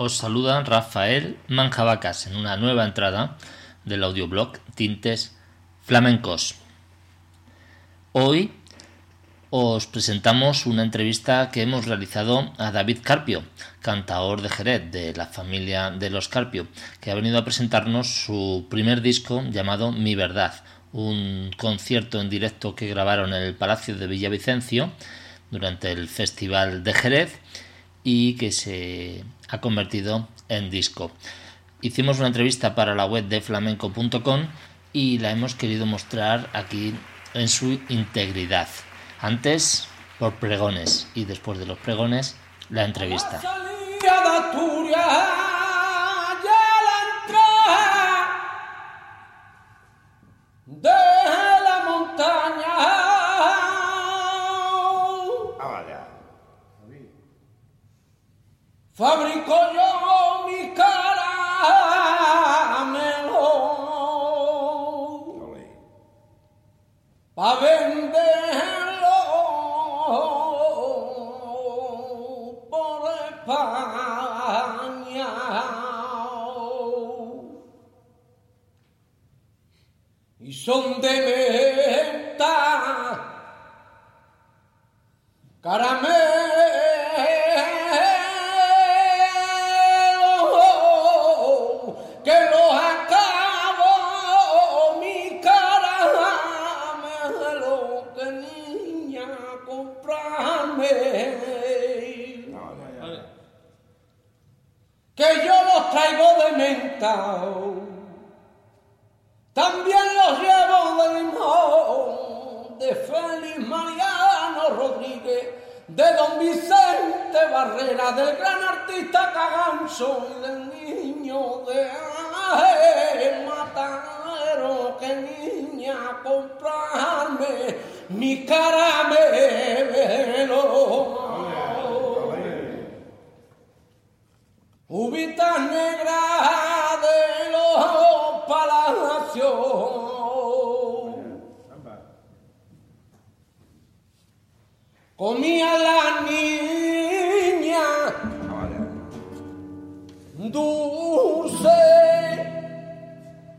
Os saluda Rafael Manjabacas en una nueva entrada del audioblog Tintes Flamencos. Hoy os presentamos una entrevista que hemos realizado a David Carpio, cantador de Jerez de la familia de los Carpio, que ha venido a presentarnos su primer disco llamado Mi Verdad, un concierto en directo que grabaron en el Palacio de Villavicencio durante el Festival de Jerez y que se ha convertido en disco. Hicimos una entrevista para la web de flamenco.com y la hemos querido mostrar aquí en su integridad. Antes por pregones y después de los pregones la entrevista. Fabrico yo mi caramelo pa venderlo por España. Y son de menta caramelo Comía la niña dulce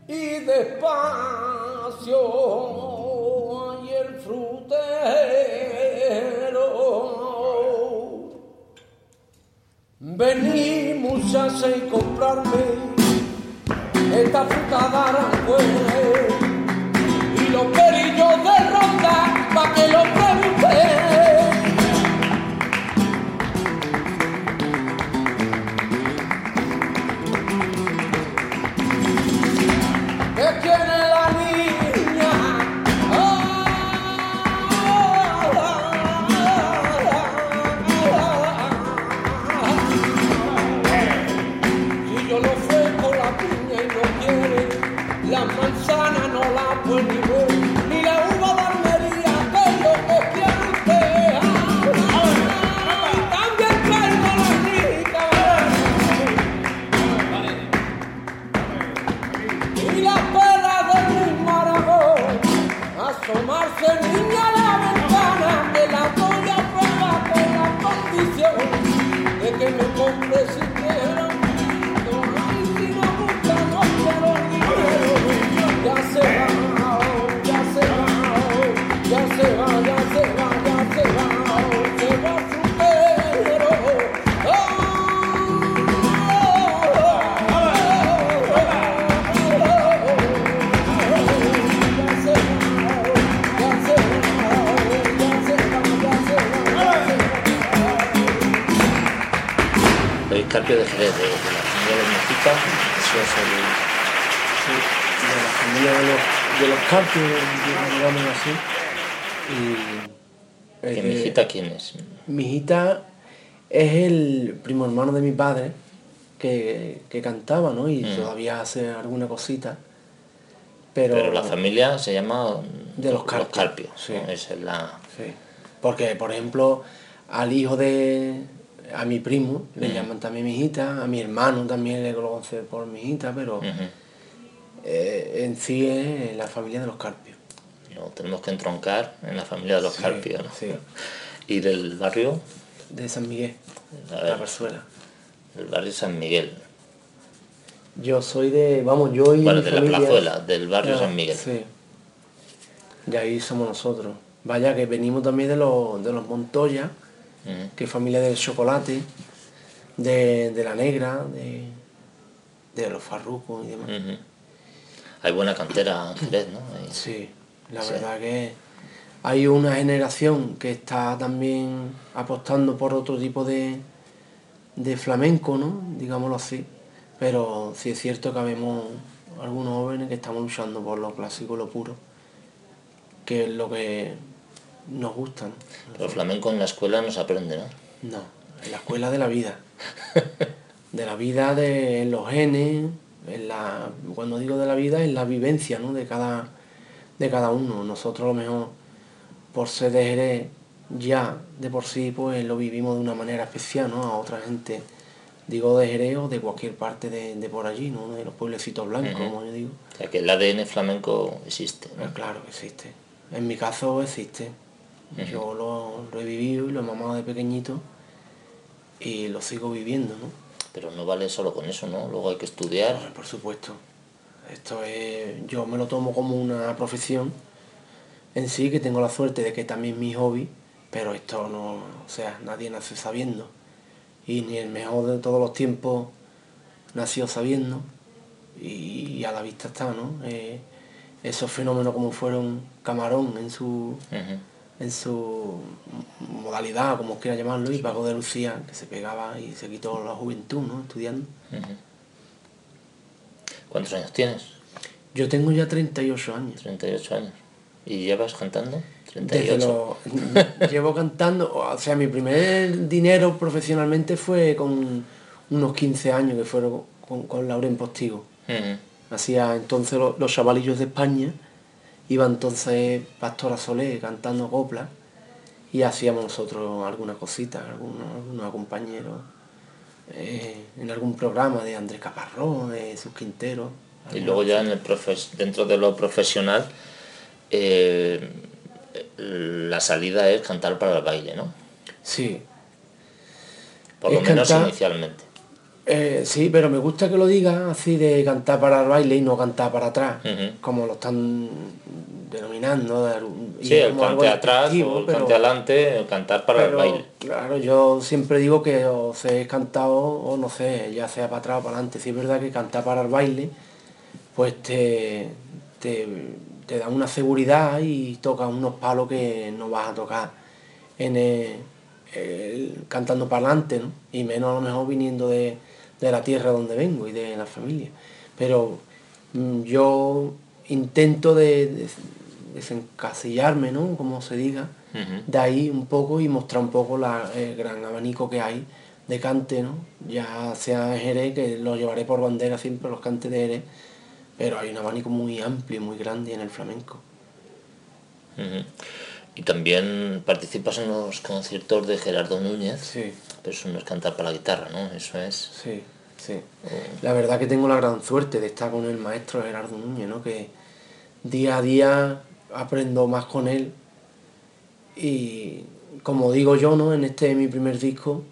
y despacio y el frutero. Vení muchacha y comprarme esta fruta de la manzana no la puede De Jerez, de, de la familia de o sea, de, sí, de la familia de los, de los digamos así. Y, ¿Que eh, mi hijita quién es? mi hijita es el primo hermano de mi padre, que, que cantaba, ¿no? Y Mm. todavía hace alguna cosita. Pero, Pero la familia se llama De los Carpios, sí. ¿no? Esa es la... Sí. Porque, por ejemplo, al hijo de... A mi primo le Mm. llaman también mi hijita, a mi hermano también le conoce por mi hijita, pero eh, en sí es la familia de los Carpios. Lo tenemos que entroncar en la familia de los Sí, Carpios, ¿no? sí. Y del barrio, De San Miguel, A la ver. Versuela. del barrio San Miguel. Yo soy de, vamos, yo y Bueno, mi de la plazuela, del barrio Ah, San Miguel. Sí. Y ahí somos nosotros. Vaya que venimos también de los, de los Montoya, Ujú. que es familia del chocolate, de, de la negra, de, de los farrucos y demás. Hay buena cantera en Jerez, ¿no? Hay- Sí, la Sí. verdad que hay una generación que está también apostando por otro tipo de, de flamenco, ¿no? Digámoslo así. Pero sí es cierto que habemos algunos jóvenes que estamos luchando por lo clásico, lo puro, que es lo que nos gusta, ¿no? Pero flamenco en la escuela no se aprende, ¿no? No, en la escuela de la vida. De la vida, de los genes, en la, cuando digo de la vida, en la vivencia ¿no? de, cada, de cada uno. Nosotros a lo mejor, por ser de Jerez, ya de por sí pues lo vivimos de una manera especial, ¿no? A otra gente, digo de Jerez o de cualquier parte de, de por allí, ¿no? De los pueblecitos blancos, como yo digo. O sea, que el ADN flamenco existe, ¿no? Pero claro existe. En mi caso existe. Yo lo, lo he vivido y lo he mamado de pequeñito y lo sigo viviendo, ¿no? Pero no vale solo con eso, ¿no? Luego hay que estudiar. Por supuesto. Esto es. Yo me lo tomo como una profesión en sí, que tengo la suerte de que también es mi hobby, pero esto no. O sea, nadie nace sabiendo. Y ni el mejor de todos los tiempos nació sabiendo. Y, a la vista está, ¿no? Eh, esos fenómenos como fueron Camarón en su. En su modalidad, como quiera llamarlo, y Paco de Lucía, que se pegaba y se quitó la juventud, ¿no? Estudiando. ¿Cuántos años tienes? Yo tengo ya 38 años. 38 años. ¿Y llevas cantando? Desde 38. lo- llevo cantando, o sea, mi primer dinero profesionalmente fue con unos 15 años, que fueron con, con Lauren Postigo. Hacía entonces lo- los chavalillos de España, iba entonces Pastora Solé cantando coplas y hacíamos nosotros algunas cositas, algunos, algunos compañeros, eh, en algún programa de Andrés Caparrós, de sus Quinteros. Y luego ya en el profes- dentro de lo profesional, eh, la salida es cantar para el baile, ¿no? Sí, Por lo menos cantar- inicialmente. Eh, sí, pero me gusta que lo digas así de cantar para el baile y no cantar para atrás, como lo están denominando. y Sí, el cante atrás o el pero- cante adelante, el cantar para el baile. Claro, yo siempre digo que o se he cantado o no sé, ya sea para atrás o para adelante. Sí es verdad que cantar para el baile, pues te, te, te da una seguridad y tocas unos palos que no vas a tocar en el- el- cantando para adelante, ¿no? Y menos a lo mejor viniendo de, de la tierra donde vengo y de la familia. Pero mm, yo intento de, de- desencasillarme, ¿no? Como se diga, de ahí un poco y mostrar un poco la, el gran abanico que hay de cante, ¿no? Ya sea Jerez, que lo llevaré por bandera siempre los cantes de Jerez, pero hay un abanico muy amplio y muy grande en el flamenco. Y también participas en los conciertos de Gerardo Núñez, Sí, pero eso no es cantar para la guitarra, ¿no? Eso es... sí, sí. La verdad que tengo la gran suerte de estar con el maestro Gerardo Núñez, ¿no? Que día a día aprendo más con él y como digo yo, ¿no? En este mi primer disco,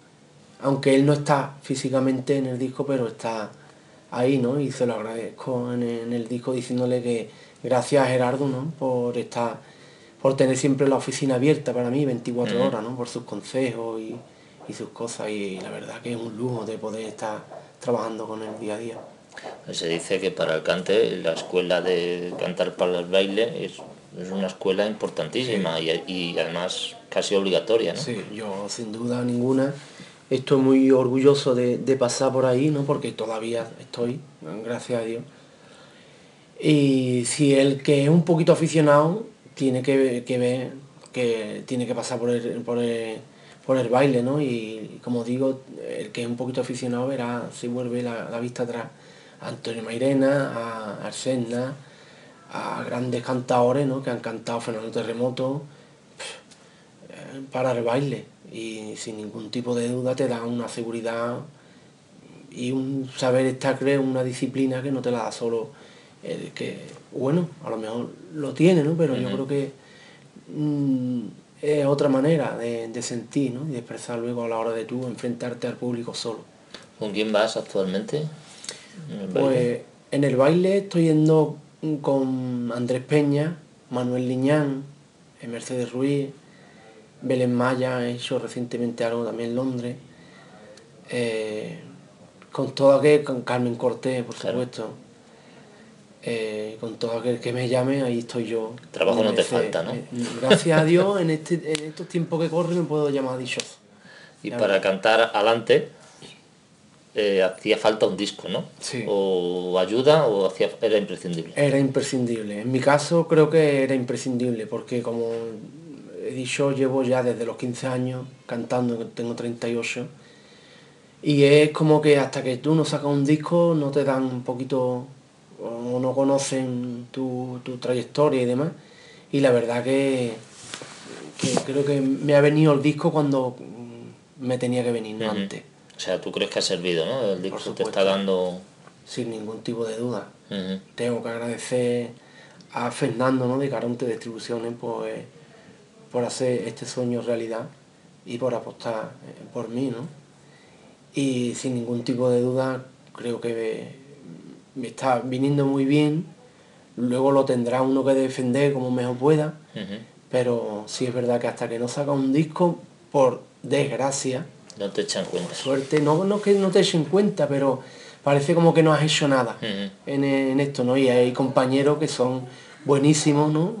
aunque él no está físicamente en el disco, pero está ahí, ¿no? Y se lo agradezco en el, en el disco diciéndole que gracias a Gerardo, ¿no? Por estar, por tener siempre la oficina abierta para mí, 24 Ujú. horas, ¿no? Por sus consejos y, y sus cosas y la verdad que es un lujo de poder estar trabajando con él día a día. Se dice que para el cante la escuela de cantar para el baile es, es una escuela importantísima y, y además casi obligatoria, ¿no? Sí, yo sin duda ninguna estoy muy orgulloso de, de pasar por ahí, ¿no? Porque todavía estoy, gracias a Dios. Y si el que es un poquito aficionado tiene que, que ver que tiene que pasar por el, por el, por el baile, ¿no? Y como digo, el que es un poquito aficionado verá si vuelve la, la vista atrás a Antonio Mairena, a Arsenna, a grandes cantadores, ¿no? Que han cantado Fernando Terremoto para el baile y sin ningún tipo de duda te da una seguridad y un saber estar, creo, una disciplina que no te la da solo el que, bueno, a lo mejor lo tiene, ¿no? Pero yo creo que mm, es otra manera de, de sentir, ¿no? Y de expresar luego a la hora de tú enfrentarte al público solo. ¿Con quién vas actualmente? en? Pues en el baile estoy yendo con Andrés Peña, Manuel Liñán, eh, Mercedes Ruiz, Belén Maya, he hecho recientemente algo también en Londres. eh, con todo aquel, con Carmen Cortés, por Claro. supuesto. Eh, con todo aquel que me llame, ahí estoy yo. Trabajo no te falta, ¿no? eh, Gracias a Dios, en, este, en estos tiempos que corren me puedo llamar dichoso. y para verdad. cantar adelante eh, hacía falta un disco, ¿no? Sí. O ayuda o hacía, era imprescindible. Era imprescindible. En mi caso creo que era imprescindible porque como he dicho llevo ya desde los 15 años cantando, que tengo 38. Y es como que hasta que tú no sacas un disco no te dan un poquito o no conocen tu, tu trayectoria y demás. Y la verdad que, que creo que me ha venido el disco cuando me tenía que venir, no antes, O sea, tú crees que ha servido, ¿no? El disco te está dando... sin ningún tipo de duda. Tengo que agradecer a Fernando ¿no? de Caronte Distribuciones pues, por hacer este sueño realidad y por apostar eh, por mí, ¿no? Y sin ningún tipo de duda creo que me, está viniendo muy bien. Luego lo tendrá uno que defender como mejor pueda, pero sí es verdad que hasta que no saca un disco, por desgracia, No te echan cuenta. suerte, no, no que no te echen cuenta, pero parece como que no has hecho nada en, en esto, ¿no? Y hay compañeros que son buenísimos, ¿no?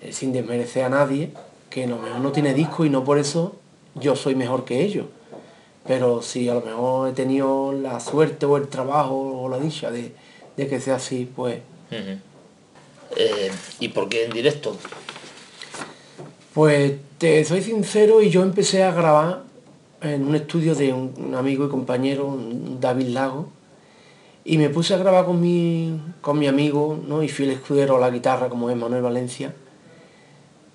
Eh, Sin desmerecer a nadie, que a lo mejor no tiene disco y no por eso yo soy mejor que ellos. Pero si a lo mejor he tenido la suerte o el trabajo o la dicha de, de que sea así, pues. Eh, ¿Y por qué en directo? pues te soy sincero y yo empecé a grabar en un estudio de un, amigo y compañero, David Lago, y me puse a grabar con mi, con mi amigo ¿no? y fiel escudero a la guitarra como es Manuel Valencia.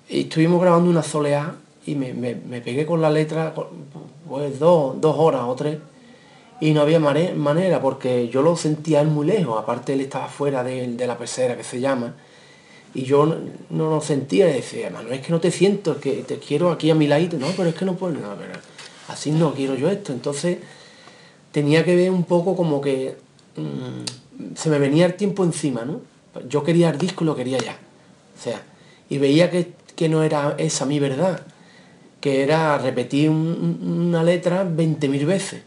Y estuvimos grabando una soleá y me, me- me pegué con la letra con- pues dos, dos horas o tres y no había manera porque yo lo sentía él muy lejos, aparte él estaba fuera de, de la pecera que se llama y yo no, no lo sentía y decía, Manuel, es que no te siento, es que te quiero aquí a mi ladito, no, pero es que no puedo, no, pero así no quiero yo esto, entonces tenía que ver un poco como que mm, se me venía el tiempo encima, ¿no? Yo quería el disco y lo quería ya. O sea, y veía que, que no era esa mi verdad, que era repetir un- un- una letra 20.000 veces.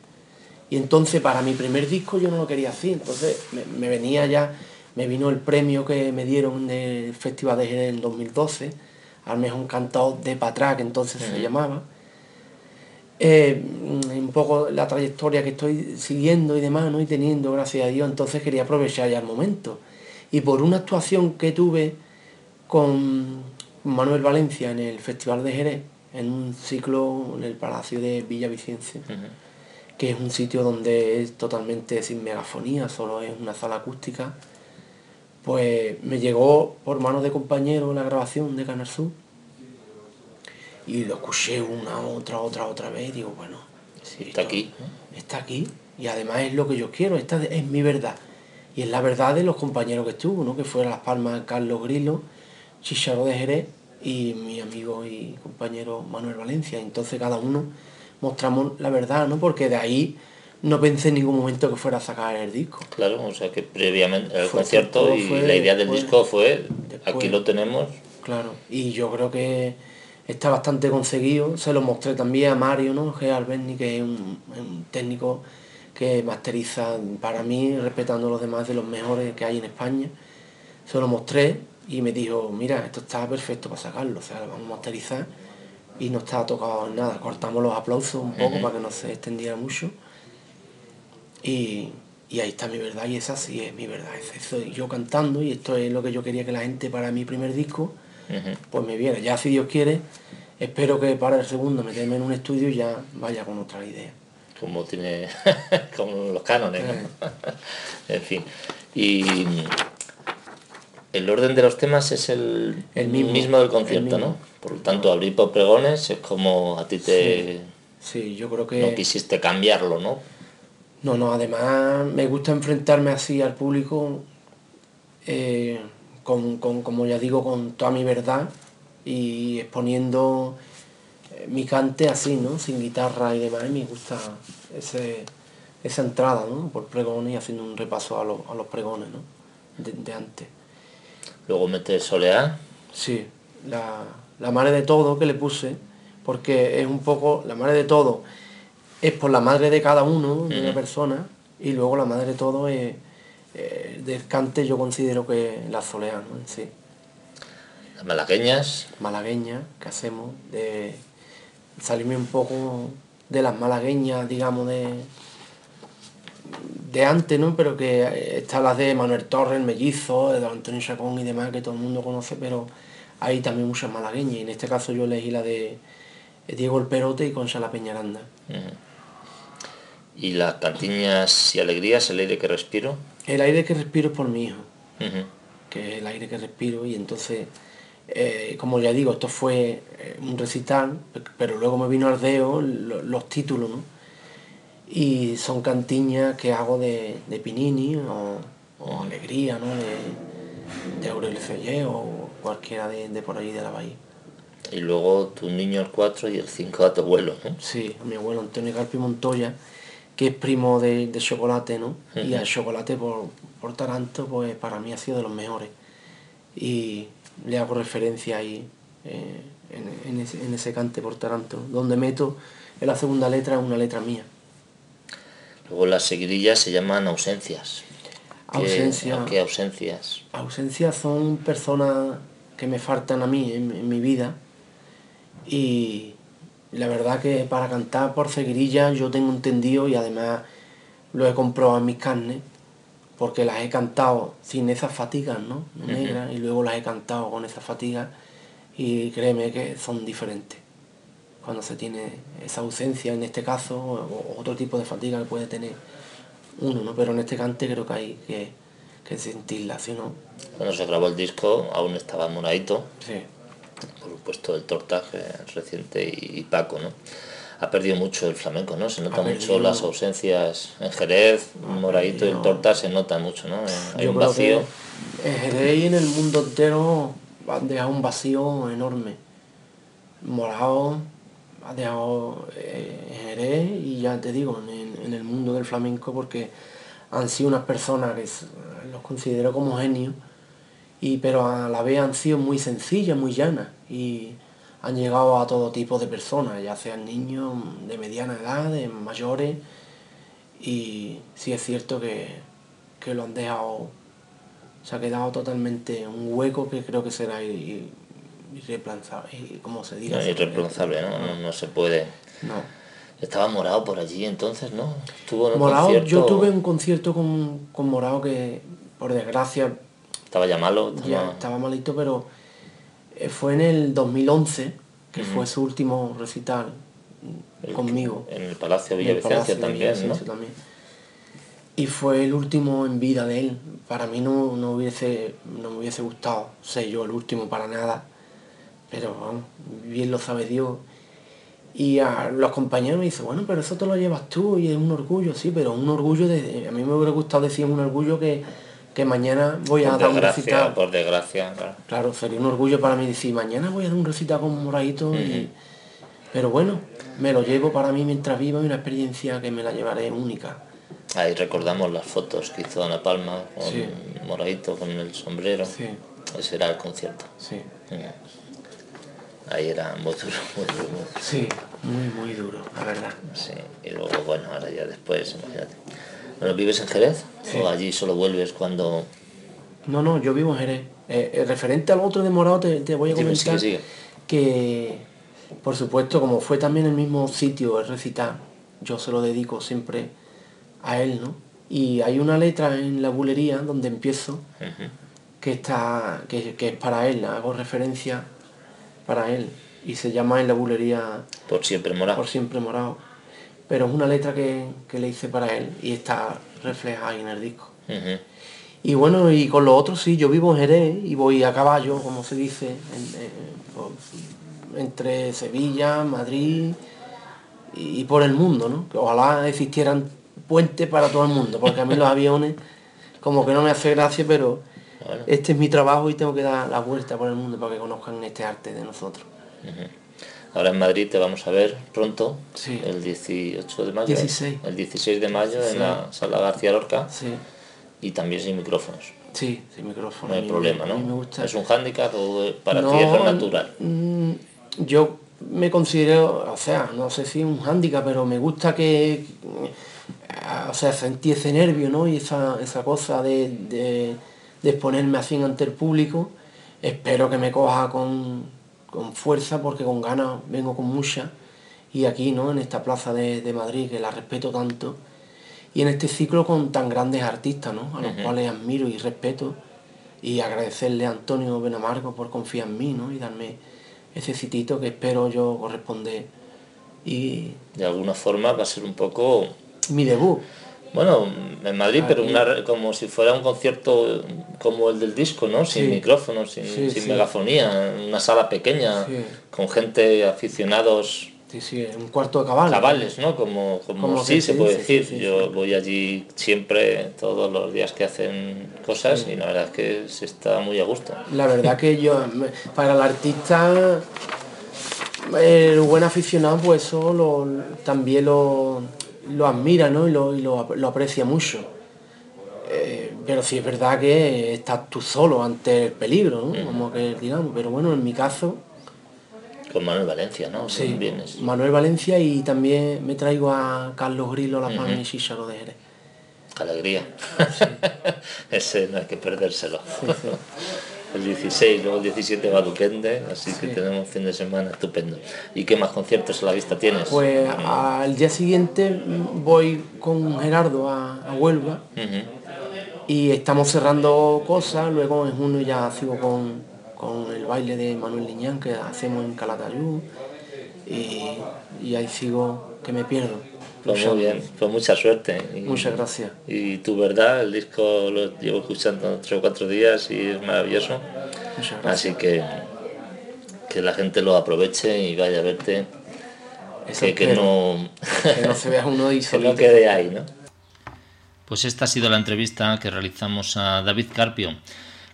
Y entonces para mi primer disco yo no lo quería así, entonces me, me venía ya, me vino el premio que me dieron del Festival de Jerez en 2012, al mejor cantador de Patrá, que entonces se llamaba. Eh, un poco la trayectoria que estoy siguiendo y demás, ¿no? Y teniendo, gracias a Dios, entonces quería aprovechar ya el momento. Y por una actuación que tuve con Manuel Valencia en el Festival de Jerez, en un ciclo en el Palacio de Villavicencio, Ujú. que es un sitio donde es totalmente sin megafonía, solo es una sala acústica, pues me llegó por manos de compañeros la grabación de Canal Sur y lo escuché una, otra, otra, otra vez y digo, bueno, Sí, está aquí. está aquí y además es lo que yo quiero, esta es mi verdad. Y es la verdad de los compañeros que estuvo, ¿no? que fue a Las Palmas Carlos Grillo, Chicharo de Jerez y mi amigo y compañero Manuel Valencia. Entonces cada uno mostramos la verdad, ¿no? porque de ahí no pensé en ningún momento que fuera a sacar el disco. Claro, o sea que previamente el concierto y fue la idea del después. disco fue, Después. aquí lo tenemos, Claro, y yo creo que está bastante conseguido. Se lo mostré también a Mario, ¿no? G. Alberni, que es un, un técnico que masteriza para mí, respetando a los demás de los mejores que hay en España. Se lo mostré y me dijo, mira, esto está perfecto para sacarlo, o sea, lo vamos a masterizar y no está tocado en nada. Cortamos los aplausos un poco para que no se extendiera mucho. Y, y ahí está mi verdad, y esa sí es mi verdad, es eso, yo cantando, y esto es lo que yo quería que la gente para mi primer disco, pues me viera. Ya si Dios quiere, espero que para el segundo meterme en un estudio y ya vaya con otra idea. como tiene como los cánones ¿no? en fin y el orden de los temas es el, El mismo, del el concierto mismo. no por lo tanto abrir por pregones es como a ti te Sí, yo creo que... no quisiste cambiarlo no No, no, además me gusta enfrentarme así al público, eh, con, con, como ya digo, con toda mi verdad y exponiendo eh, mi cante así, ¿no? Sin guitarra y demás, y me gusta ese, esa entrada, ¿no? Por pregones y haciendo un repaso a, los- a los pregones, ¿no? De, de antes. Luego metes soleá. Sí, la, la madre de todo que le puse, porque es un poco, la madre de todo es por la madre de cada uno, de una persona, y luego la madre de todo es, eh, del cante yo considero que la solea, ¿no? En sí, las malagueñas. Malagueña que hacemos, de salirme un poco de las malagueñas, digamos, de de antes, ¿no? Pero que eh, están las de Manuel Torres, el Mellizo, de don Antonio Chacón y demás, que todo el mundo conoce, pero hay también muchas malagueñas, y en este caso yo elegí la de Diego el Perote y Concha la Peñaranda. y las cantiñas y alegrías el aire que respiro El aire que respiro es por mi hijo, que es el aire que respiro, y entonces, eh, como ya digo, esto fue eh, un recital, pe- pero luego me vino al deo lo- los títulos, ¿no? Y son cantiñas que hago de, de Pinini o, o Alegría, ¿no? De, de Aurelio Fellé o cualquiera de, de por allí de la bahía. y luego tu niño el 4 y el 5 a tu abuelo ¿no? Sí, mi abuelo Antonio Carpi Montoya, que es primo de, de Chocolate, ¿no? Y al Chocolate por, por Taranto, pues para mí ha sido de los mejores. Y le hago referencia ahí eh, en, en ese, en ese cante por Taranto, donde meto en la segunda letra una letra mía. Luego las seguidillas se llaman ausencias ¿Qué- Ausencia. ¿qué ausencias? Ausencias son personas que me faltan a mí en, en mi vida y la verdad que para cantar por seguirilla yo tengo entendido y además lo he comprobado en mis carnes porque las he cantado sin esas fatigas, ¿no? Negras y luego las he cantado con esas fatigas y créeme que son diferentes. Cuando se tiene esa ausencia en este caso o, o otro tipo de fatiga que puede tener uno, ¿no? Pero en este cante creo que hay que, que sentirla, ¿sí no? Cuando se grabó el disco aún estaba Moradito, Sí. por supuesto el Tortaje reciente y, y Paco, ¿no? Ha perdido mucho el flamenco, ¿no? Se nota mucho las ausencias en Jerez, Moradito y el. Torta se nota mucho, ¿no? Hay Yo un creo vacío. que en Jerez y en el mundo entero han dejado un vacío enorme. Morado dejado eh, Jerez y ya te digo, en, el mundo del flamenco porque han sido unas personas que los considero como genios, y, pero a la vez han sido muy sencillas, muy llanas y han llegado a todo tipo de personas, ya sean niños de mediana edad, de mayores y sí es cierto que, que lo han dejado, se ha quedado totalmente un hueco que creo que será irreemplazable, y como se diga. No, irreemplazable, ¿no? ¿no? no se puede. No. Estaba Morado por allí entonces, ¿no? Estuvo en un Morao, concierto, yo tuve un concierto con, con Morao que por desgracia Estaba ya malo, ya estaba- estaba malito, pero eh, fue en el 2011, que fue su último recital el- conmigo. En el Palacio Villavicencio también, ¿no? Villavicencio también. Y fue el último en vida de él. Para mí no, no, hubiese, no me hubiese gustado ser yo el último para nada. Pero vamos, bien lo sabe Dios. Y a los compañeros me dicen, bueno, pero eso te lo llevas tú y es un orgullo, sí, pero un orgullo de... A mí me hubiera gustado decir un orgullo que, que mañana voy a Por dar un recital. por desgracia, claro. Claro, sería un orgullo para mí decir, mañana voy a dar un recital con Moradito. y... Pero bueno, me lo llevo para mí mientras viva y una experiencia que me la llevaré única. Ahí recordamos las fotos que hizo Ana Palma con Sí. Moradito, con el sombrero. Sí, Ese era el concierto. sí. Ahí era muy duro, muy duro. muy duro. Sí, muy, muy duro, la verdad. Sí. Y luego, bueno, ahora ya después, imagínate. Bueno, ¿vives en Jerez? Sí. ¿O allí solo vuelves cuando...? No, no, yo vivo en Jerez. Eh, eh, referente al otro de Morado te, te voy a comentar sigue, sigue. que, por supuesto, como fue también el mismo sitio el recitar, yo se lo dedico siempre a él, ¿no? Y hay una letra en la bulería donde empiezo que está que, que es para él, hago referencia para él. y se llama En la bulería Por siempre morado. por siempre morado. Pero es una letra que, que le hice para él y está reflejada ahí en el disco. Y bueno, y con los otros sí, yo vivo en Jerez y voy a caballo, como se dice, en- en- por- entre Sevilla, Madrid y, y por el mundo, ¿no? Que ojalá existieran puentes para todo el mundo, porque a mí los aviones como que no me hace gracia, pero Bueno. este es mi trabajo y tengo que dar la vuelta por el mundo para que conozcan este arte de nosotros. Ahora en Madrid te vamos a ver pronto, Sí. el 18 de mayo. 16. El 16 de mayo Sí. en la sala García Lorca Sí, y también sin micrófonos. sí, sin micrófono. No hay problema, mí me ¿no? gusta. Es un hándicap o para No, ti es natural. mm, Yo me considero, o sea, no sé si es un hándicap, pero me gusta que, mm, o sea, sentí ese nervio, ¿no? Y esa, esa cosa de, de, de exponerme así ante el público. Espero que me coja con, con fuerza, porque con ganas vengo con mucha. Y aquí, ¿no? En esta plaza de, de Madrid, que la respeto tanto. Y en este ciclo con tan grandes artistas, ¿no? A los cuales admiro y respeto. Y agradecerle a Antonio Benamargo por confiar en mí, ¿no? Y darme ese citito que espero yo corresponder. Y De alguna forma va a ser un poco, mi debut. Bueno, en Madrid, pero una, como si fuera un concierto como el del disco, ¿no? Sin Sí. micrófonos, sin, Sí, sin sí. megafonía, una sala pequeña, con gente aficionados Sí, sí, un cuarto de cabal. cabales, ¿no? Como, como, Como sí se se puede dice, decir. Yo voy allí siempre, todos los días que hacen cosas, y la verdad es que se está muy a gusto. La verdad que yo, para el artista, el buen aficionado, pues eso lo- también lo, lo admira, ¿no? Y lo, y lo, lo aprecia mucho. Eh, pero sí es verdad que estás tú solo ante el peligro, ¿no? Como que digamos. Pero bueno, en mi caso, Con Manuel Valencia, ¿no? sí, Vienes. Manuel Valencia y también me traigo a Carlos Grillo, La Palma y Chicharo de Jerez. Alegría. Ese no hay que perdérselo. El 16, luego el 17 va a Duquende, así que tenemos un fin de semana estupendo. ¿Y qué más conciertos a la vista tienes? Pues al día siguiente voy con Gerardo a, a Huelva y estamos cerrando cosas, luego en junio ya sigo con, con el baile de Manuel Liñán que hacemos en Calatayud y, y ahí sigo que me pierdo. Pues muy bien, pues mucha suerte. Y, Muchas gracias. Y tu verdad, el disco lo llevo escuchando tres o cuatro días y es maravilloso. Muchas gracias. Así que que la gente lo aproveche y vaya a verte. Eso Que, no, Que no se vea uno ahí que no quede ahí, ¿no? Pues esta ha sido la entrevista que realizamos a David Carpio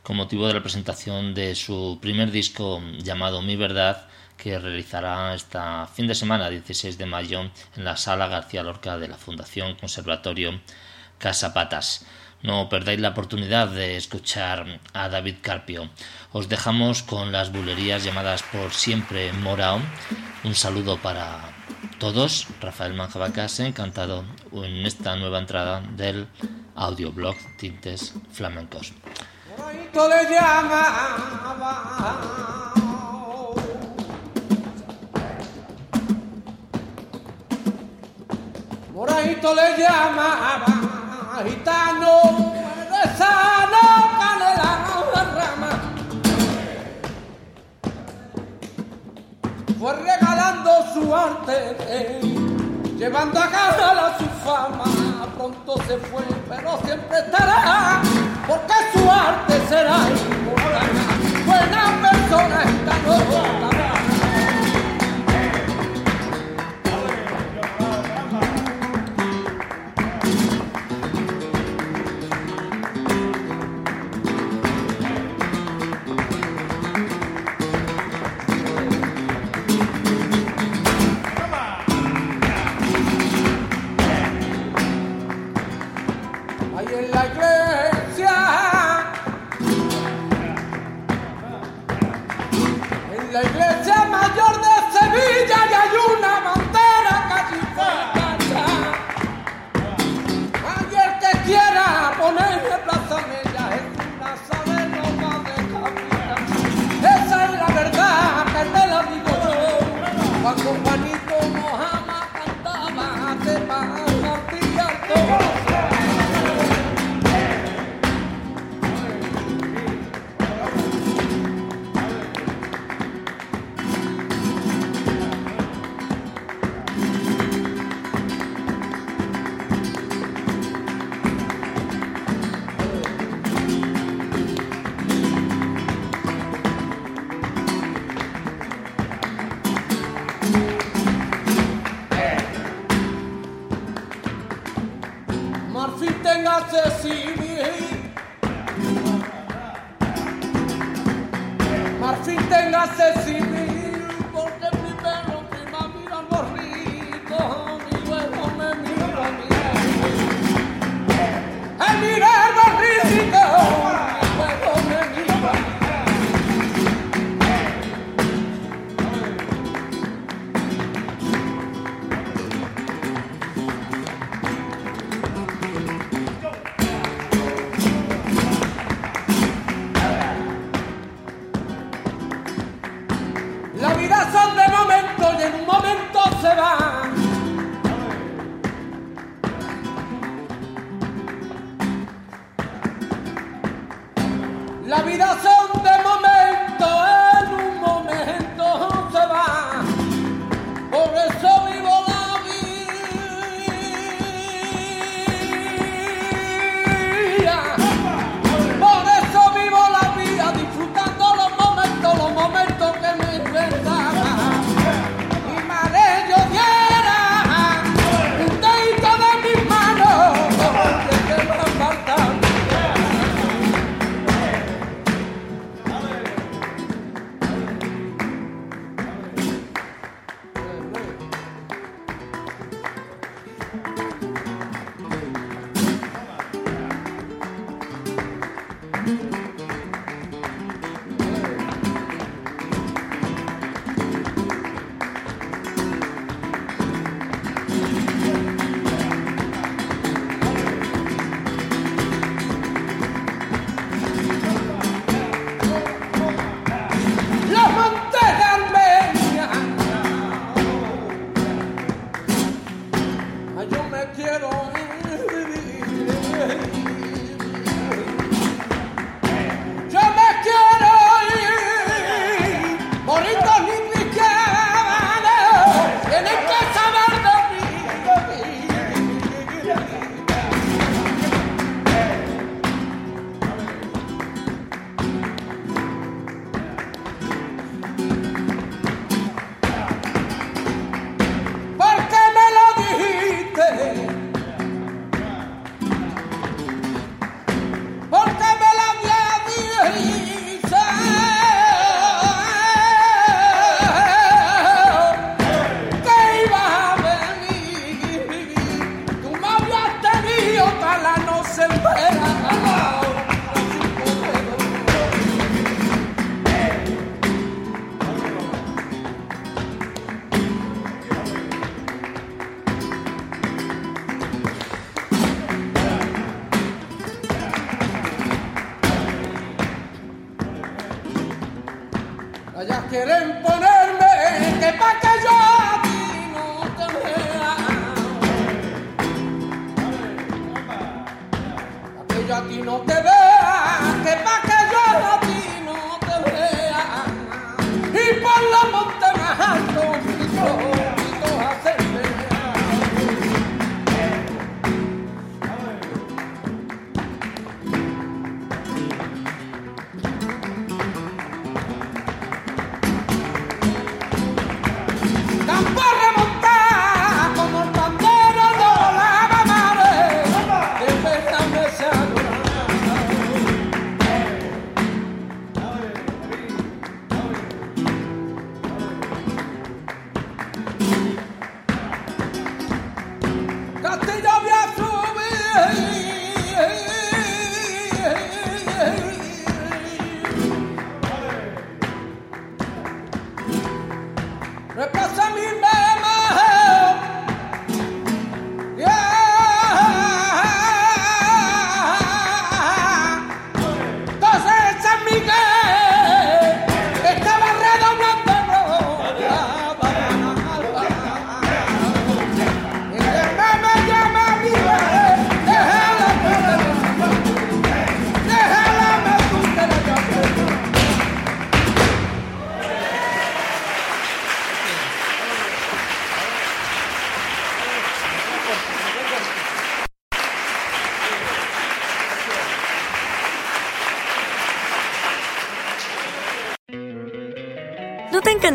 con motivo de la presentación de su primer disco llamado Mi Verdad que realizará esta fin de semana 16 de mayo en la sala García Lorca de la Fundación Conservatorio Casa Patas. No perdáis la oportunidad de escuchar a David Carpio. Os dejamos con las bulerías llamadas por siempre Morao. Un saludo para todos. Rafael Manjabacas, encantado en esta nueva entrada del audioblog Tintes Flamencos. Le llamaba. Gitano, de sano, canela. Fue regalando su arte, llevando a casa su fama. Pronto se fue, pero siempre estará, porque su arte será. Buena persona esta